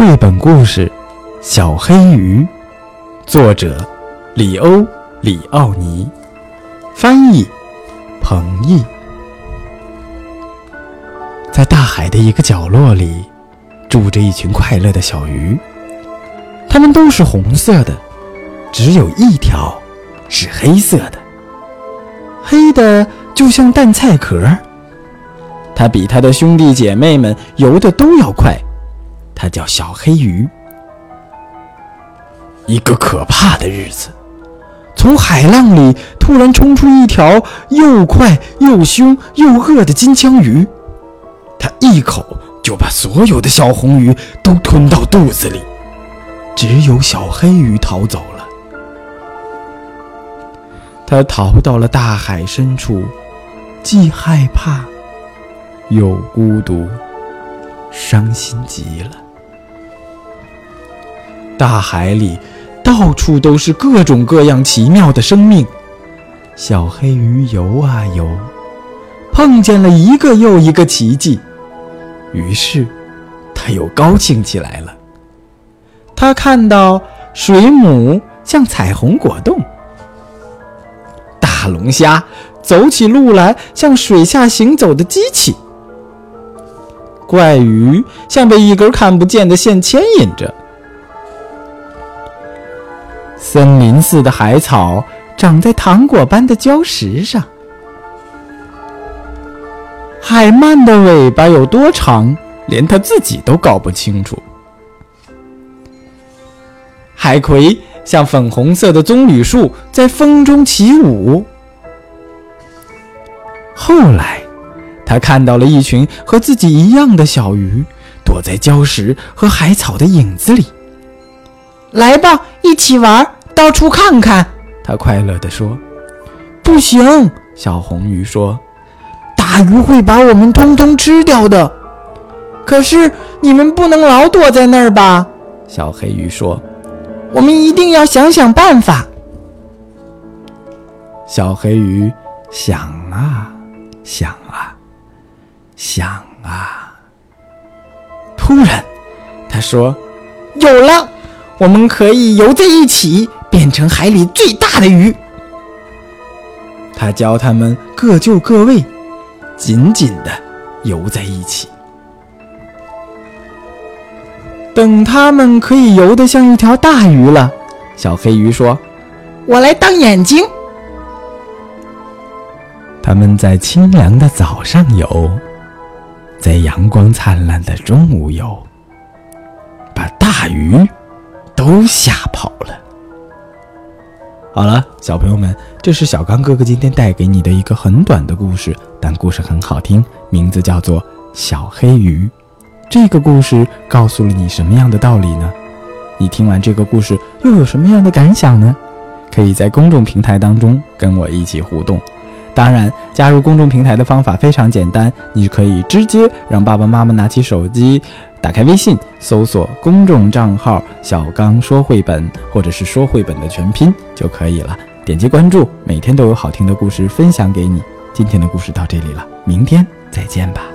绘本故事《小黑鱼》，作者里欧·里奥尼，翻译彭毅。在大海的一个角落里，住着一群快乐的小鱼，它们都是红色的，只有一条是黑色的，黑的就像蛋菜壳。它比它的兄弟姐妹们游的都要快。它叫小黑鱼。一个可怕的日子，从海浪里突然冲出一条又快又凶又饿的金枪鱼，它一口就把所有的小红鱼都吞到肚子里，只有小黑鱼逃走了。它逃到了大海深处，既害怕又孤独，伤心极了。大海里，到处都是各种各样奇妙的生命。小黑鱼游啊游，碰见了一个又一个奇迹，于是，它又高兴起来了。它看到水母像彩虹果冻，大龙虾走起路来像水下行走的机器，怪鱼像被一根看不见的线牵引着。森林似的海草长在糖果般的礁石上，海鳗的尾巴有多长，连它自己都搞不清楚。海葵像粉红色的棕榈树，在风中起舞。后来，他看到了一群和自己一样的小鱼，躲在礁石和海草的影子里。来吧，一起玩儿。到处看看，他快乐地说：“不行。”小红鱼说：“大鱼会把我们通通吃掉的。”可是你们不能老躲在那儿吧？小黑鱼说：“我们一定要想想办法。”小黑鱼想啊想啊想啊，突然他说：“有了，我们可以游在一起。”变成海里最大的鱼。他教他们各就各位，紧紧的游在一起。等他们可以游得像一条大鱼了，小黑鱼说：“我来当眼睛。”他们在清凉的早上游，在阳光灿烂的中午游，把大鱼都吓跑了。好了，小朋友们，这是小刚哥哥今天带给你的一个很短的故事，但故事很好听，名字叫做《小黑鱼》。这个故事告诉了你什么样的道理呢？你听完这个故事又有什么样的感想呢？可以在公众平台当中跟我一起互动。当然，加入公众平台的方法非常简单，你可以直接让爸爸妈妈拿起手机。打开微信，搜索公众账号“小刚说绘本”或者是“说绘本”的全拼就可以了。点击关注，每天都有好听的故事分享给你。今天的故事到这里了，明天再见吧。